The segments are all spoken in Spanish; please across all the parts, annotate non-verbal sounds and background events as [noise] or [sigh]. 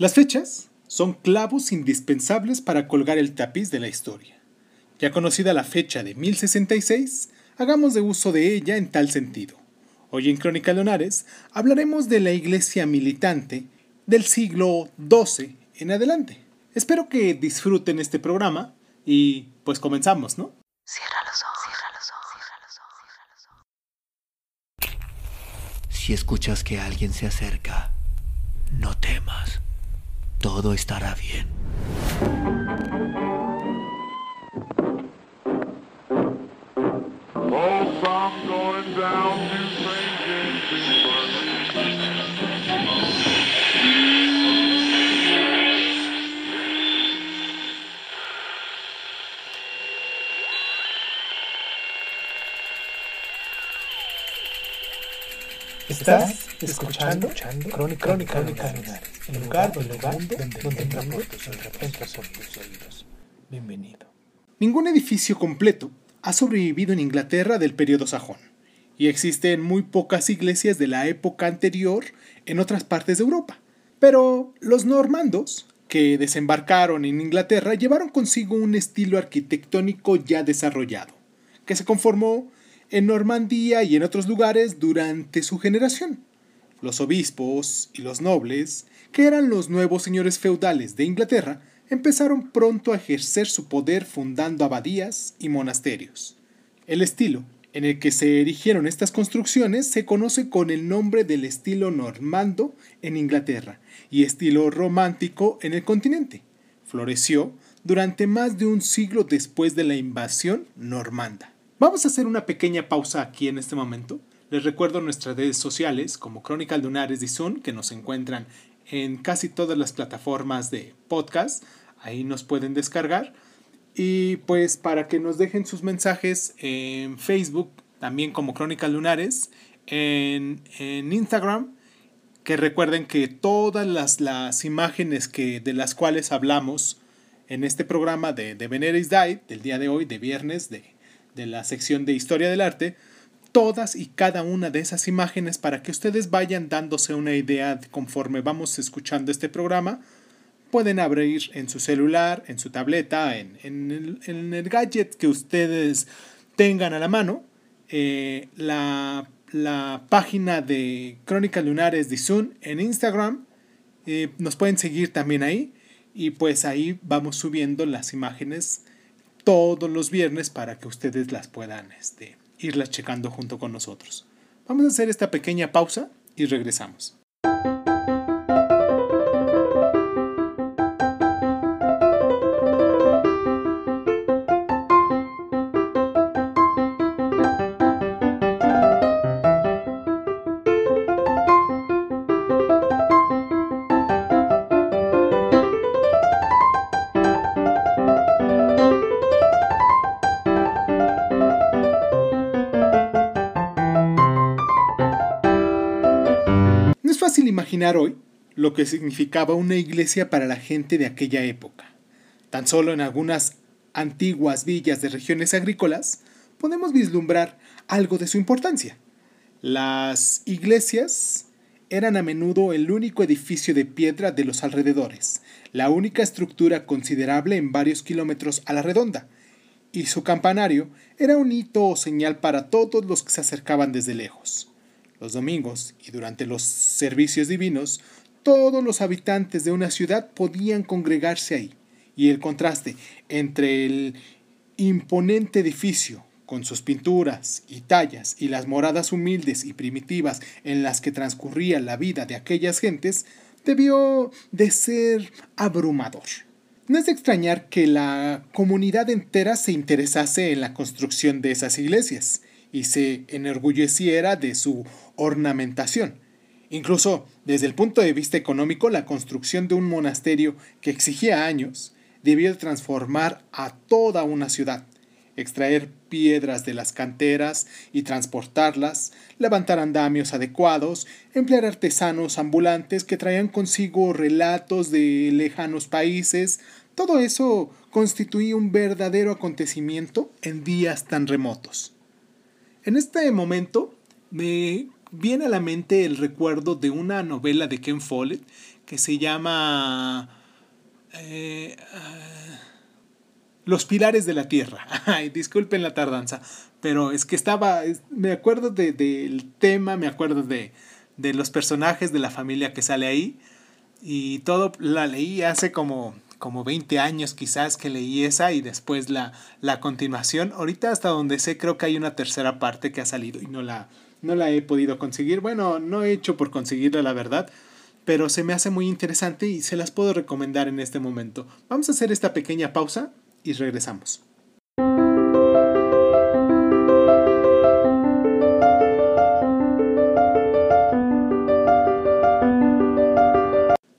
Las fechas son clavos indispensables para colgar el tapiz de la historia. Ya conocida la fecha de 1066, hagamos de uso de ella en tal sentido. Hoy en Crónica Leonares hablaremos de la iglesia militante del siglo XII en adelante. Espero que disfruten este programa y pues comenzamos, ¿no? Cierra los ojos, cierra los ojos, cierra los ojos, cierra los ojos. Si escuchas que alguien se acerca, no temas. Todo estará bien. Estás escuchando, Crónica, Crónica, Crónica el lugar, el lugar donde, donde, donde tus oídos. Bienvenido. Ningún edificio completo ha sobrevivido en Inglaterra del periodo sajón, y existen muy pocas iglesias de la época anterior en otras partes de Europa. Pero los normandos, que desembarcaron en Inglaterra, llevaron consigo un estilo arquitectónico ya desarrollado, que se conformó en Normandía y en otros lugares durante su generación. Los obispos y los nobles, que eran los nuevos señores feudales de Inglaterra, empezaron pronto a ejercer su poder fundando abadías y monasterios. El estilo en el que se erigieron estas construcciones se conoce con el nombre del estilo normando en Inglaterra y estilo romántico en el continente. Floreció durante más de un siglo después de la invasión normanda. Vamos a hacer una pequeña pausa aquí en este momento. Les recuerdo nuestras redes sociales como Crónica Lunares de Zoom, que nos encuentran en casi todas las plataformas de podcast. Ahí nos pueden descargar. Y pues para que nos dejen sus mensajes en Facebook, también como Crónica Lunares, en, Instagram, que recuerden que todas las, las, imágenes que, de las cuales hablamos en este programa de, de Veneris Day, del día de hoy, de viernes, de de la sección de Historia del Arte, todas y cada una de esas imágenes para que ustedes vayan dándose una idea conforme vamos escuchando este programa. Pueden abrir en su celular, en su tableta, en, el, gadget que ustedes tengan a la mano, eh, la, página de Crónicas Lunares de Zoom en Instagram. Eh, nos pueden seguir también ahí y pues ahí vamos subiendo las imágenes todos los viernes para que ustedes las puedan este, irlas checando junto con nosotros. Vamos a hacer esta pequeña pausa y regresamos. Imaginar hoy lo que significaba una iglesia para la gente de aquella época. Tan solo en algunas antiguas villas de regiones agrícolas podemos vislumbrar algo de su importancia. Las iglesias eran a menudo el único edificio de piedra de los alrededores, la única estructura considerable en varios kilómetros a la redonda, y su campanario era un hito o señal para todos los que se acercaban desde lejos. Los domingos y durante los servicios divinos, todos los habitantes de una ciudad podían congregarse ahí, y el contraste entre el imponente edificio con sus pinturas y tallas y las moradas humildes y primitivas en las que transcurría la vida de aquellas gentes, debió de ser abrumador. No es de extrañar que la comunidad entera se interesase en la construcción de esas iglesias, y se enorgulleciera de su ornamentación. Incluso desde el punto de vista económico, la construcción de un monasterio que exigía años debió transformar a toda una ciudad, extraer piedras de las canteras y transportarlas, levantar andamios adecuados, emplear artesanos ambulantes que traían consigo relatos de lejanos países, todo eso constituía un verdadero acontecimiento en días tan remotos. En este momento me viene a la mente el recuerdo de una novela de Ken Follett que se llama eh, ah, Los Pilares de la Tierra. [laughs] Ay, disculpen la tardanza, pero es que estaba, me acuerdo del tema, me acuerdo de, de los personajes de la familia que sale ahí y todo la leí hace como como 20 años quizás que leí esa y después la, la continuación. Ahorita hasta donde sé creo que hay una tercera parte que ha salido y no la, no la he podido conseguir. Bueno, no he hecho por conseguirla la verdad, pero se me hace muy interesante y se las puedo recomendar en este momento. Vamos a hacer esta pequeña pausa y regresamos.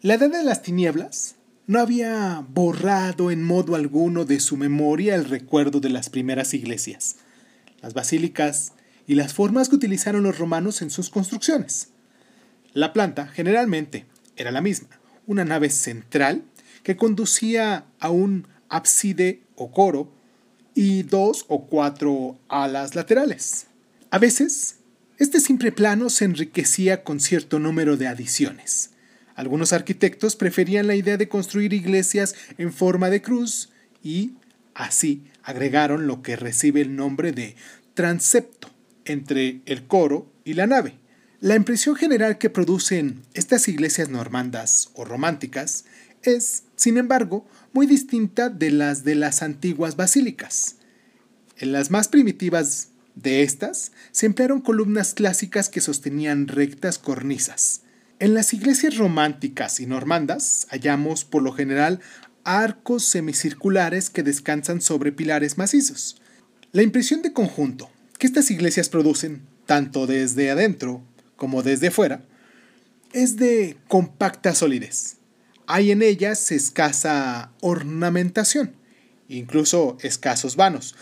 La Edad de las Tinieblas no había borrado en modo alguno de su memoria el recuerdo de las primeras iglesias, las basílicas y las formas que utilizaron los romanos en sus construcciones. La planta, generalmente, era la misma, una nave central que conducía a un ábside o coro y dos o cuatro alas laterales. A veces, este simple plano se enriquecía con cierto número de adiciones, algunos arquitectos preferían la idea de construir iglesias en forma de cruz y así agregaron lo que recibe el nombre de transepto entre el coro y la nave. La impresión general que producen estas iglesias normandas o románticas es, sin embargo, muy distinta de las de las antiguas basílicas. En las más primitivas de estas se emplearon columnas clásicas que sostenían rectas cornisas, en las iglesias románticas y normandas hallamos por lo general arcos semicirculares que descansan sobre pilares macizos. La impresión de conjunto que estas iglesias producen, tanto desde adentro como desde fuera, es de compacta solidez. Hay en ellas escasa ornamentación, incluso escasos vanos,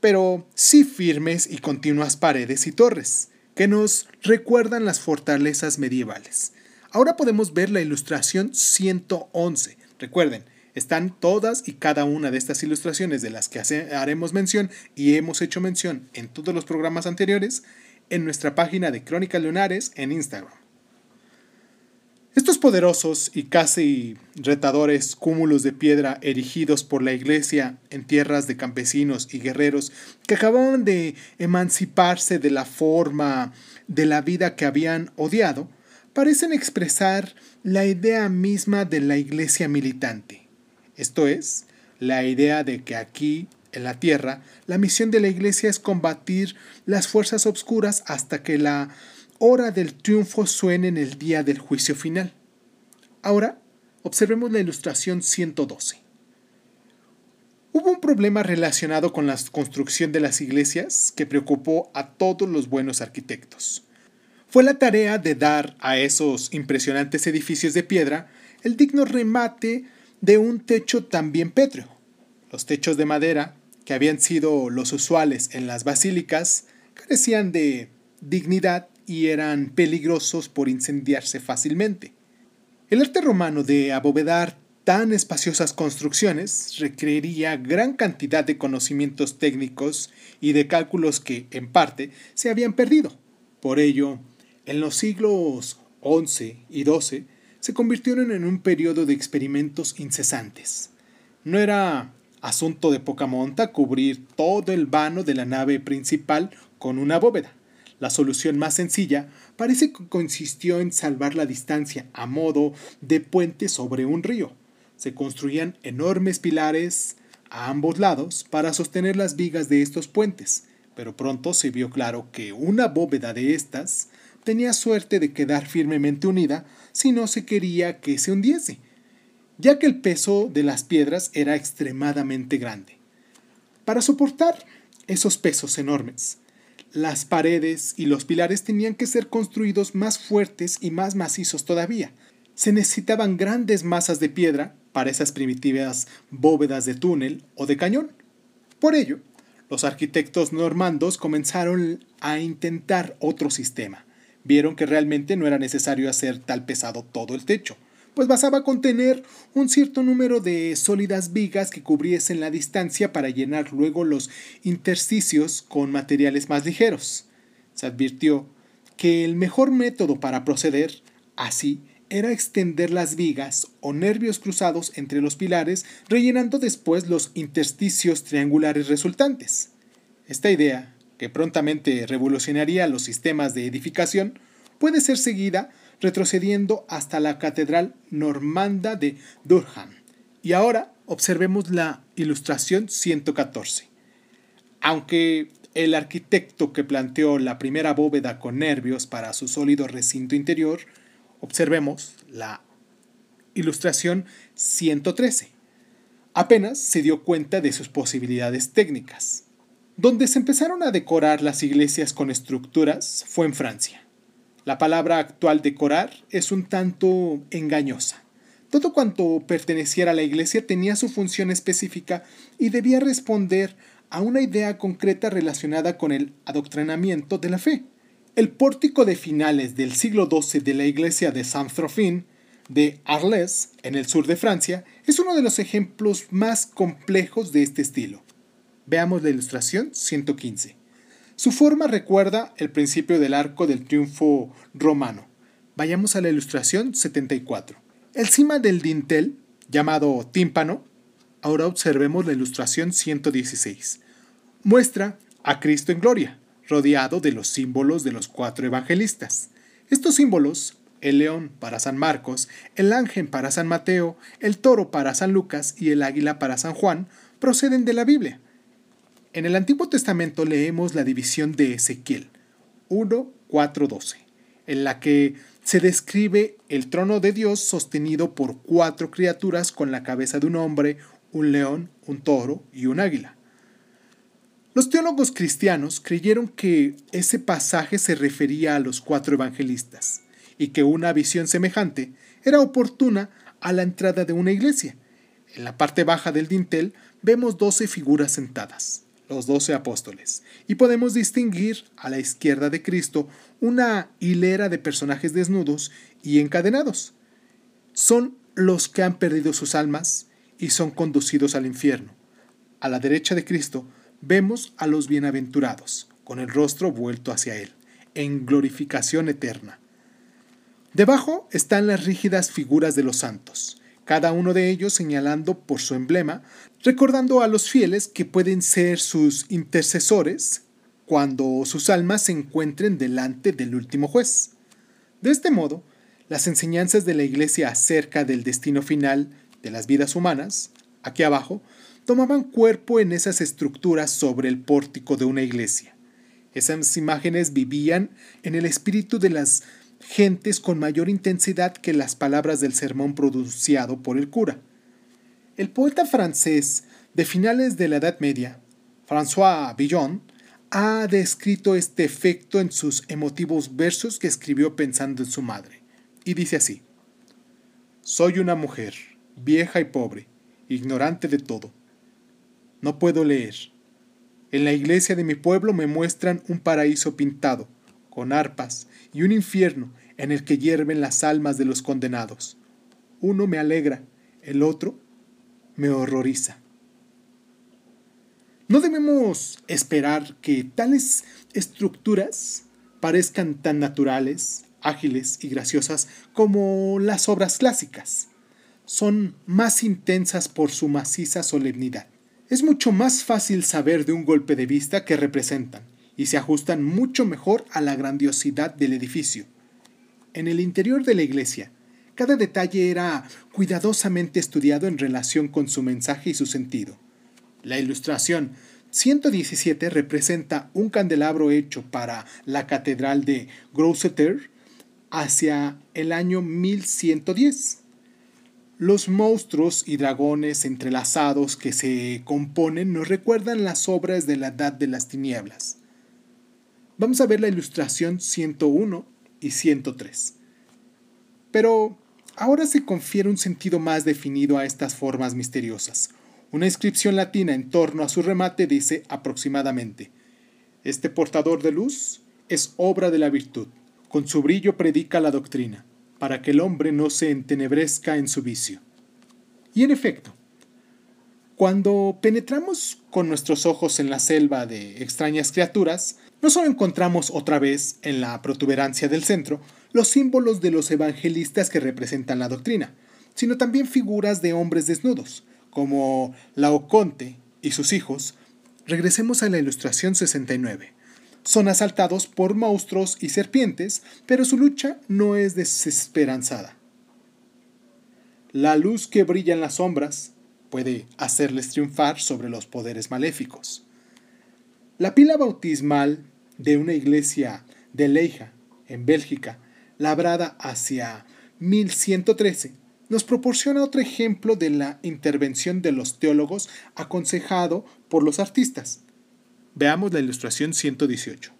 pero sí firmes y continuas paredes y torres, que nos recuerdan las fortalezas medievales. Ahora podemos ver la ilustración 111. Recuerden, están todas y cada una de estas ilustraciones de las que haremos mención y hemos hecho mención en todos los programas anteriores en nuestra página de Crónicas Lunares en Instagram. Estos poderosos y casi retadores cúmulos de piedra erigidos por la iglesia en tierras de campesinos y guerreros que acababan de emanciparse de la forma de la vida que habían odiado, parecen expresar la idea misma de la iglesia militante. Esto es, la idea de que aquí, en la tierra, la misión de la iglesia es combatir las fuerzas obscuras hasta que la hora del triunfo suene en el día del juicio final. Ahora, observemos la ilustración 112. Hubo un problema relacionado con la construcción de las iglesias que preocupó a todos los buenos arquitectos fue la tarea de dar a esos impresionantes edificios de piedra el digno remate de un techo también pétreo. Los techos de madera, que habían sido los usuales en las basílicas, carecían de dignidad y eran peligrosos por incendiarse fácilmente. El arte romano de abovedar tan espaciosas construcciones requeriría gran cantidad de conocimientos técnicos y de cálculos que, en parte, se habían perdido. Por ello, en los siglos XI y XII se convirtieron en un periodo de experimentos incesantes. No era asunto de poca monta cubrir todo el vano de la nave principal con una bóveda. La solución más sencilla parece que consistió en salvar la distancia a modo de puente sobre un río. Se construían enormes pilares a ambos lados para sostener las vigas de estos puentes, pero pronto se vio claro que una bóveda de estas tenía suerte de quedar firmemente unida si no se quería que se hundiese, ya que el peso de las piedras era extremadamente grande. Para soportar esos pesos enormes, las paredes y los pilares tenían que ser construidos más fuertes y más macizos todavía. Se necesitaban grandes masas de piedra para esas primitivas bóvedas de túnel o de cañón. Por ello, los arquitectos normandos comenzaron a intentar otro sistema, vieron que realmente no era necesario hacer tal pesado todo el techo, pues bastaba con tener un cierto número de sólidas vigas que cubriesen la distancia para llenar luego los intersticios con materiales más ligeros. Se advirtió que el mejor método para proceder así era extender las vigas o nervios cruzados entre los pilares, rellenando después los intersticios triangulares resultantes. Esta idea, que prontamente revolucionaría los sistemas de edificación, puede ser seguida retrocediendo hasta la Catedral Normanda de Durham. Y ahora observemos la ilustración 114. Aunque el arquitecto que planteó la primera bóveda con nervios para su sólido recinto interior, observemos la ilustración 113. Apenas se dio cuenta de sus posibilidades técnicas. Donde se empezaron a decorar las iglesias con estructuras fue en Francia. La palabra actual decorar es un tanto engañosa. Todo cuanto perteneciera a la iglesia tenía su función específica y debía responder a una idea concreta relacionada con el adoctrinamiento de la fe. El pórtico de finales del siglo XII de la iglesia de Saint-Trophin de Arles, en el sur de Francia, es uno de los ejemplos más complejos de este estilo. Veamos la ilustración 115. Su forma recuerda el principio del arco del triunfo romano. Vayamos a la ilustración 74. El cima del dintel, llamado tímpano, ahora observemos la ilustración 116. Muestra a Cristo en gloria, rodeado de los símbolos de los cuatro evangelistas. Estos símbolos, el león para San Marcos, el ángel para San Mateo, el toro para San Lucas y el águila para San Juan, proceden de la Biblia. En el Antiguo Testamento leemos la división de Ezequiel 1, 12, en la que se describe el trono de Dios sostenido por cuatro criaturas con la cabeza de un hombre, un león, un toro y un águila. Los teólogos cristianos creyeron que ese pasaje se refería a los cuatro evangelistas y que una visión semejante era oportuna a la entrada de una iglesia. En la parte baja del dintel vemos doce figuras sentadas los doce apóstoles, y podemos distinguir a la izquierda de Cristo una hilera de personajes desnudos y encadenados. Son los que han perdido sus almas y son conducidos al infierno. A la derecha de Cristo vemos a los bienaventurados, con el rostro vuelto hacia Él, en glorificación eterna. Debajo están las rígidas figuras de los santos, cada uno de ellos señalando por su emblema, recordando a los fieles que pueden ser sus intercesores cuando sus almas se encuentren delante del último juez. De este modo, las enseñanzas de la Iglesia acerca del destino final de las vidas humanas, aquí abajo, tomaban cuerpo en esas estructuras sobre el pórtico de una iglesia. Esas imágenes vivían en el espíritu de las gentes con mayor intensidad que las palabras del sermón pronunciado por el cura. El poeta francés de finales de la Edad Media, François Villon, ha descrito este efecto en sus emotivos versos que escribió pensando en su madre, y dice así, Soy una mujer, vieja y pobre, ignorante de todo. No puedo leer. En la iglesia de mi pueblo me muestran un paraíso pintado, con arpas, y un infierno en el que hierven las almas de los condenados. Uno me alegra, el otro me horroriza. No debemos esperar que tales estructuras parezcan tan naturales, ágiles y graciosas como las obras clásicas. Son más intensas por su maciza solemnidad. Es mucho más fácil saber de un golpe de vista que representan, y se ajustan mucho mejor a la grandiosidad del edificio. En el interior de la iglesia, cada detalle era cuidadosamente estudiado en relación con su mensaje y su sentido. La ilustración 117 representa un candelabro hecho para la catedral de Grosseter hacia el año 1110. Los monstruos y dragones entrelazados que se componen nos recuerdan las obras de la Edad de las Tinieblas. Vamos a ver la ilustración 101 y 103. Pero ahora se confiere un sentido más definido a estas formas misteriosas. Una inscripción latina en torno a su remate dice aproximadamente, Este portador de luz es obra de la virtud, con su brillo predica la doctrina, para que el hombre no se entenebrezca en su vicio. Y en efecto, Cuando penetramos con nuestros ojos en la selva de extrañas criaturas, no solo encontramos otra vez en la protuberancia del centro los símbolos de los evangelistas que representan la doctrina, sino también figuras de hombres desnudos, como Laoconte y sus hijos. Regresemos a la ilustración 69. Son asaltados por monstruos y serpientes, pero su lucha no es desesperanzada. La luz que brilla en las sombras puede hacerles triunfar sobre los poderes maléficos. La pila bautismal de una iglesia de Leija, en Bélgica, labrada hacia 1113, nos proporciona otro ejemplo de la intervención de los teólogos aconsejado por los artistas. Veamos la ilustración 118.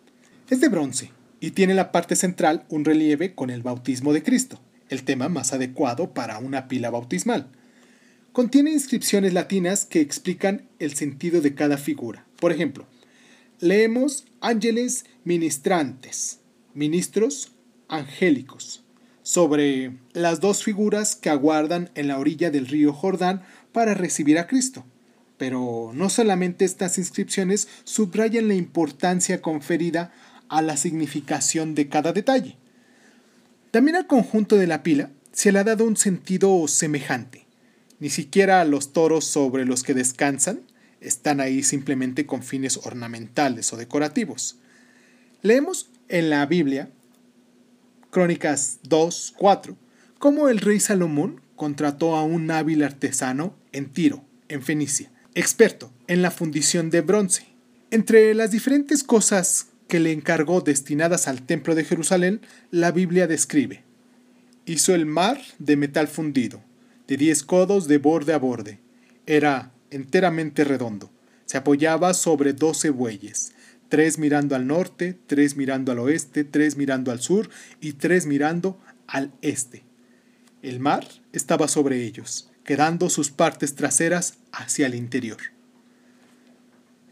Es de bronce y tiene la parte central un relieve con el bautismo de Cristo, el tema más adecuado para una pila bautismal. Contiene inscripciones latinas que explican el sentido de cada figura. Por ejemplo, leemos ángeles ministrantes, ministros angélicos, sobre las dos figuras que aguardan en la orilla del río Jordán para recibir a Cristo. Pero no solamente estas inscripciones subrayan la importancia conferida a la significación de cada detalle. También al conjunto de la pila se le ha dado un sentido semejante. Ni siquiera los toros sobre los que descansan están ahí simplemente con fines ornamentales o decorativos. Leemos en la Biblia, Crónicas 2, 4, cómo el rey Salomón contrató a un hábil artesano en Tiro, en Fenicia, experto en la fundición de bronce. Entre las diferentes cosas que le encargó destinadas al templo de Jerusalén, la Biblia describe. Hizo el mar de metal fundido, de diez codos de borde a borde. Era enteramente redondo. Se apoyaba sobre doce bueyes, tres mirando al norte, tres mirando al oeste, tres mirando al sur y tres mirando al este. El mar estaba sobre ellos, quedando sus partes traseras hacia el interior.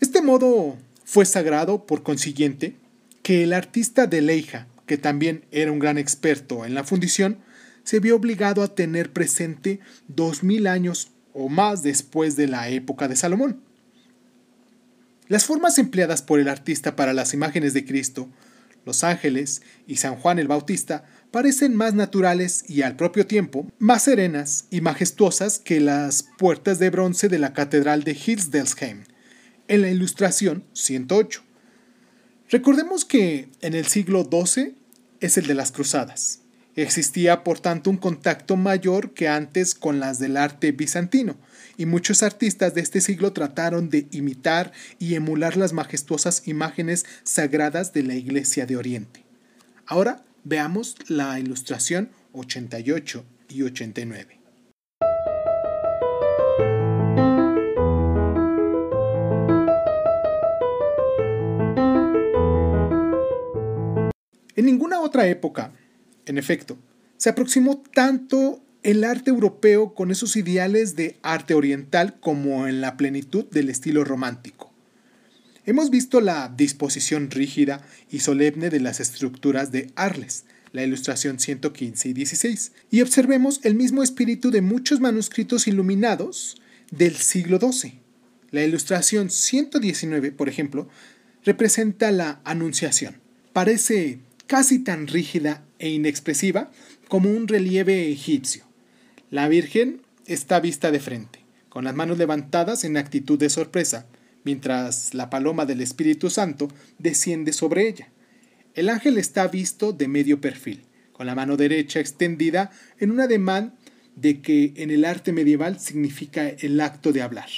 Este modo fue sagrado, por consiguiente, que el artista de Leija, que también era un gran experto en la fundición, se vio obligado a tener presente dos mil años o más después de la época de Salomón. Las formas empleadas por el artista para las imágenes de Cristo, los ángeles y San Juan el Bautista parecen más naturales y al propio tiempo más serenas y majestuosas que las puertas de bronce de la Catedral de Hildesheim, en la ilustración 108. Recordemos que en el siglo XII es el de las cruzadas. Existía, por tanto, un contacto mayor que antes con las del arte bizantino, y muchos artistas de este siglo trataron de imitar y emular las majestuosas imágenes sagradas de la Iglesia de Oriente. Ahora veamos la ilustración 88 y 89. En ninguna otra época en efecto, se aproximó tanto el arte europeo con esos ideales de arte oriental como en la plenitud del estilo romántico. Hemos visto la disposición rígida y solemne de las estructuras de Arles, la ilustración 115 y 16, y observemos el mismo espíritu de muchos manuscritos iluminados del siglo XII. La ilustración 119, por ejemplo, representa la Anunciación. Parece casi tan rígida e inexpresiva como un relieve egipcio. La Virgen está vista de frente, con las manos levantadas en actitud de sorpresa, mientras la paloma del Espíritu Santo desciende sobre ella. El ángel está visto de medio perfil, con la mano derecha extendida en un ademán de que en el arte medieval significa el acto de hablar.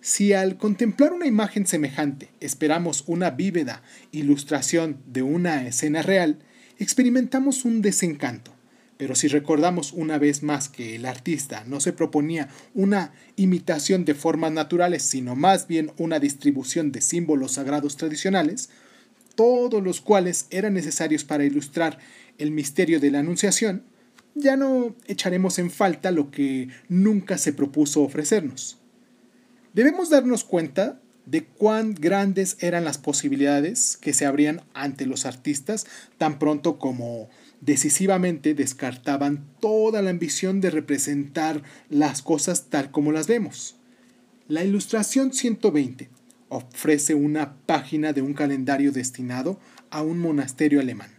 Si al contemplar una imagen semejante esperamos una vívida ilustración de una escena real, experimentamos un desencanto. Pero si recordamos una vez más que el artista no se proponía una imitación de formas naturales, sino más bien una distribución de símbolos sagrados tradicionales, todos los cuales eran necesarios para ilustrar el misterio de la Anunciación, ya no echaremos en falta lo que nunca se propuso ofrecernos. Debemos darnos cuenta de cuán grandes eran las posibilidades que se abrían ante los artistas tan pronto como decisivamente descartaban toda la ambición de representar las cosas tal como las vemos. La ilustración 120 ofrece una página de un calendario destinado a un monasterio alemán.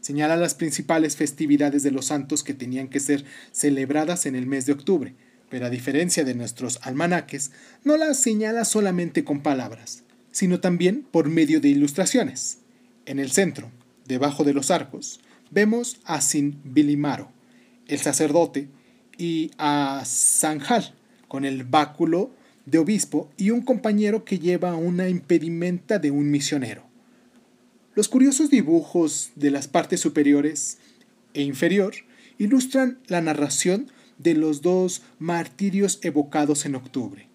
Señala las principales festividades de los santos que tenían que ser celebradas en el mes de octubre, pero a diferencia de nuestros almanaques, no las señala solamente con palabras, sino también por medio de ilustraciones. En el centro, debajo de los arcos, vemos a Sin Bilimaro, el sacerdote, y a Sanjal, con el báculo de obispo y un compañero que lleva una impedimenta de un misionero. Los curiosos dibujos de las partes superiores e inferior ilustran la narración de los dos martirios evocados en octubre.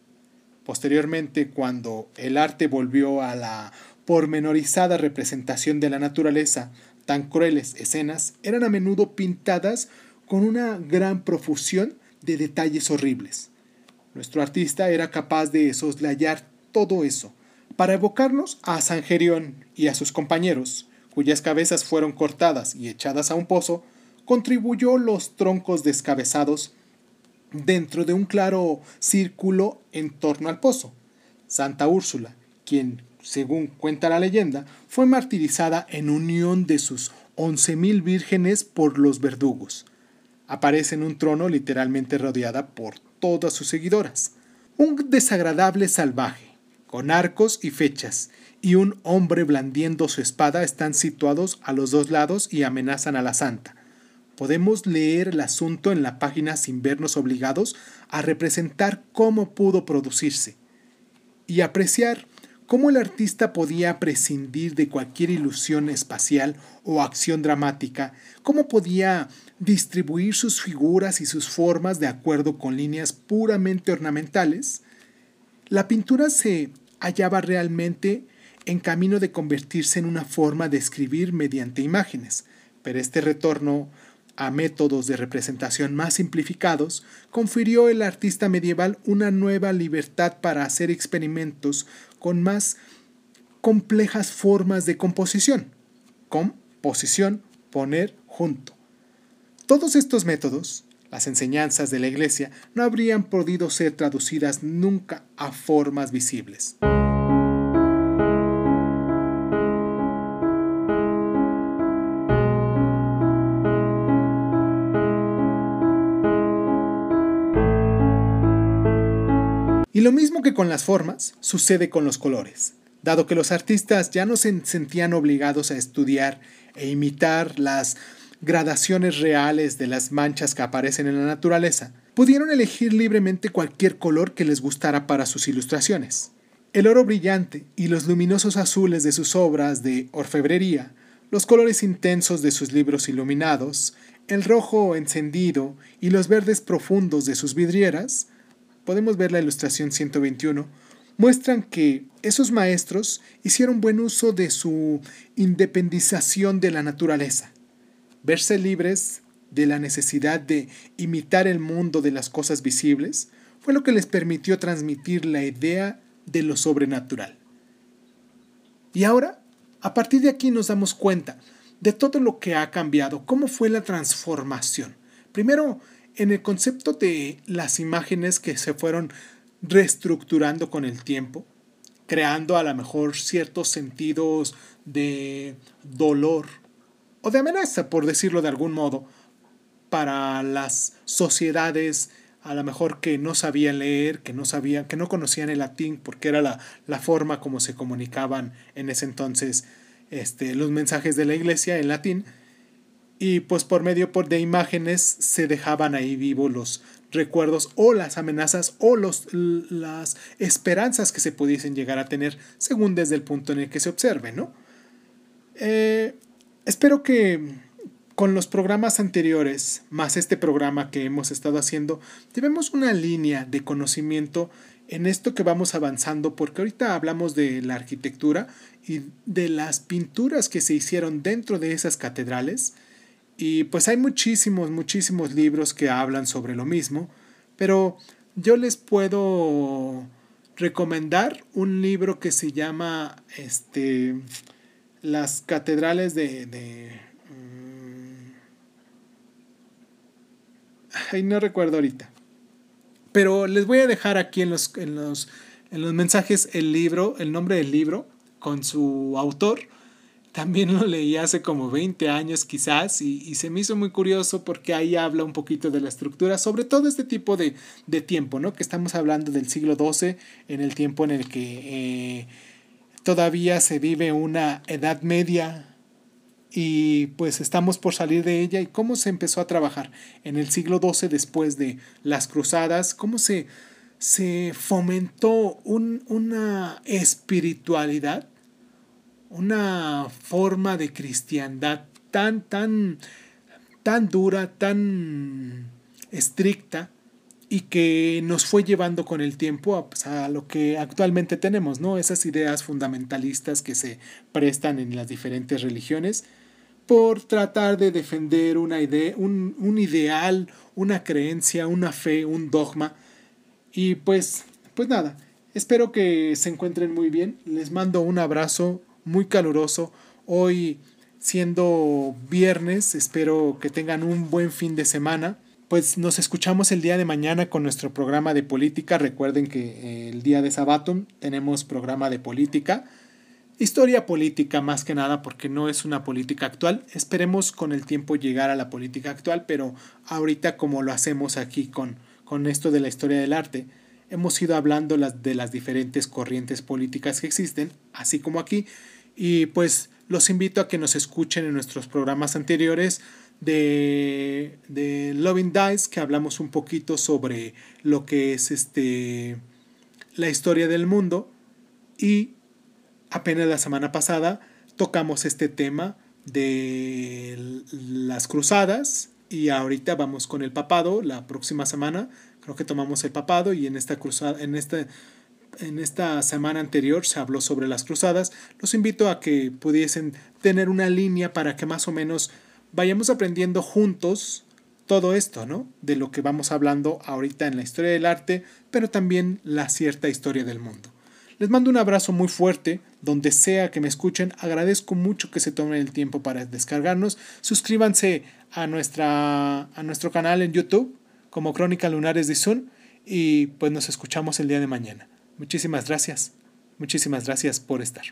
Posteriormente, cuando el arte volvió a la pormenorizada representación de la naturaleza, tan crueles escenas eran a menudo pintadas con una gran profusión de detalles horribles. Nuestro artista era capaz de soslayar todo eso, para evocarnos a San Gerión y a sus compañeros, cuyas cabezas fueron cortadas y echadas a un pozo, contribuyó los troncos descabezados dentro de un claro círculo en torno al pozo. Santa Úrsula, quien, según cuenta la leyenda, fue martirizada en unión de sus once mil vírgenes por los verdugos. Aparece en un trono literalmente rodeada por todas sus seguidoras. Un desagradable salvaje, con arcos y fechas, y un hombre blandiendo su espada están situados a los dos lados y amenazan a la santa. Podemos leer el asunto en la página sin vernos obligados a representar cómo pudo producirse y apreciar cómo el artista podía prescindir de cualquier ilusión espacial o acción dramática, cómo podía distribuir sus figuras y sus formas de acuerdo con líneas puramente ornamentales, la pintura se hallaba realmente en camino de convertirse en una forma de escribir mediante imágenes, pero este retorno a métodos de representación más simplificados, confirió el artista medieval una nueva libertad para hacer experimentos con más complejas formas de composición. Composición, poner junto. Todos estos métodos, las enseñanzas de la Iglesia, no habrían podido ser traducidas nunca a formas visibles. Y lo mismo que con las formas, sucede con los colores. Dado que los artistas ya no se sentían obligados a estudiar e imitar las gradaciones reales de las manchas que aparecen en la naturaleza, pudieron elegir libremente cualquier color que les gustara para sus ilustraciones. El oro brillante y los luminosos azules de sus obras de orfebrería, los colores intensos de sus libros iluminados, el rojo encendido y los verdes profundos de sus vidrieras, podemos ver la ilustración 121, muestran que esos maestros hicieron buen uso de su independización de la naturaleza. Verse libres de la necesidad de imitar el mundo de las cosas visibles fue lo que les permitió transmitir la idea de lo sobrenatural. Y ahora, a partir de aquí nos damos cuenta de todo lo que ha cambiado, cómo fue la transformación. Primero, en el concepto de las imágenes que se fueron reestructurando con el tiempo, creando a lo mejor ciertos sentidos de dolor o de amenaza, por decirlo de algún modo, para las sociedades a lo mejor que no sabían leer, que no sabían, que no conocían el latín, porque era la, la forma como se comunicaban en ese entonces este, los mensajes de la iglesia en latín, y pues por medio de imágenes se dejaban ahí vivos los recuerdos o las amenazas o los, las esperanzas que se pudiesen llegar a tener según desde el punto en el que se observe, ¿no? Eh, espero que con los programas anteriores, más este programa que hemos estado haciendo, llevemos una línea de conocimiento en esto que vamos avanzando, porque ahorita hablamos de la arquitectura y de las pinturas que se hicieron dentro de esas catedrales, y pues hay muchísimos, muchísimos libros que hablan sobre lo mismo, pero yo les puedo recomendar un libro que se llama este, Las catedrales de... de mm, ay, no recuerdo ahorita. Pero les voy a dejar aquí en los, en los, en los mensajes el libro, el nombre del libro, con su autor. También lo leí hace como 20 años quizás y, se me hizo muy curioso porque ahí habla un poquito de la estructura, sobre todo este tipo de, de tiempo, ¿no? Que estamos hablando del siglo XII, en el tiempo en el que eh, todavía se vive una edad media y pues estamos por salir de ella y cómo se empezó a trabajar en el siglo XII después de las cruzadas, cómo se, se fomentó una espiritualidad, una forma de cristiandad tan, tan, tan dura, tan estricta y que nos fue llevando con el tiempo a, pues, a, lo que actualmente tenemos, ¿no? Esas ideas fundamentalistas que se prestan en las diferentes religiones por tratar de defender una idea, un, un ideal, una creencia, una fe, un dogma. Y pues, pues nada, espero que se encuentren muy bien. Les mando un abrazo muy caluroso. Hoy siendo viernes, espero que tengan un buen fin de semana. Pues nos escuchamos el día de mañana con nuestro programa de política. Recuerden que eh, el día de Sabatum tenemos programa de política. Historia política más que nada porque no es una política actual. Esperemos con el tiempo llegar a la política actual, pero ahorita como lo hacemos aquí con, con esto de la historia del arte, hemos ido hablando las, de las diferentes corrientes políticas que existen, así como aquí, y pues los invito a que nos escuchen en nuestros programas anteriores de, de Loving Dice, que hablamos un poquito sobre lo que es este, la historia del mundo, y apenas la semana pasada tocamos este tema de las cruzadas y ahorita vamos con el papado la próxima semana. Creo que tomamos el papado y en esta cruzada en esta en esta semana anterior se habló sobre las cruzadas los invito a que pudiesen tener una línea para que más o menos vayamos aprendiendo juntos todo esto, ¿no? De lo que vamos hablando ahorita en la historia del arte, pero también la cierta historia del mundo. Les mando un abrazo muy fuerte, donde sea que me escuchen. Agradezco mucho que se tomen el tiempo para descargarnos. Suscríbanse a, nuestra, a nuestro canal en YouTube como Crónica Lunares de Sun y pues nos escuchamos el día de mañana. Muchísimas gracias. Muchísimas gracias por estar.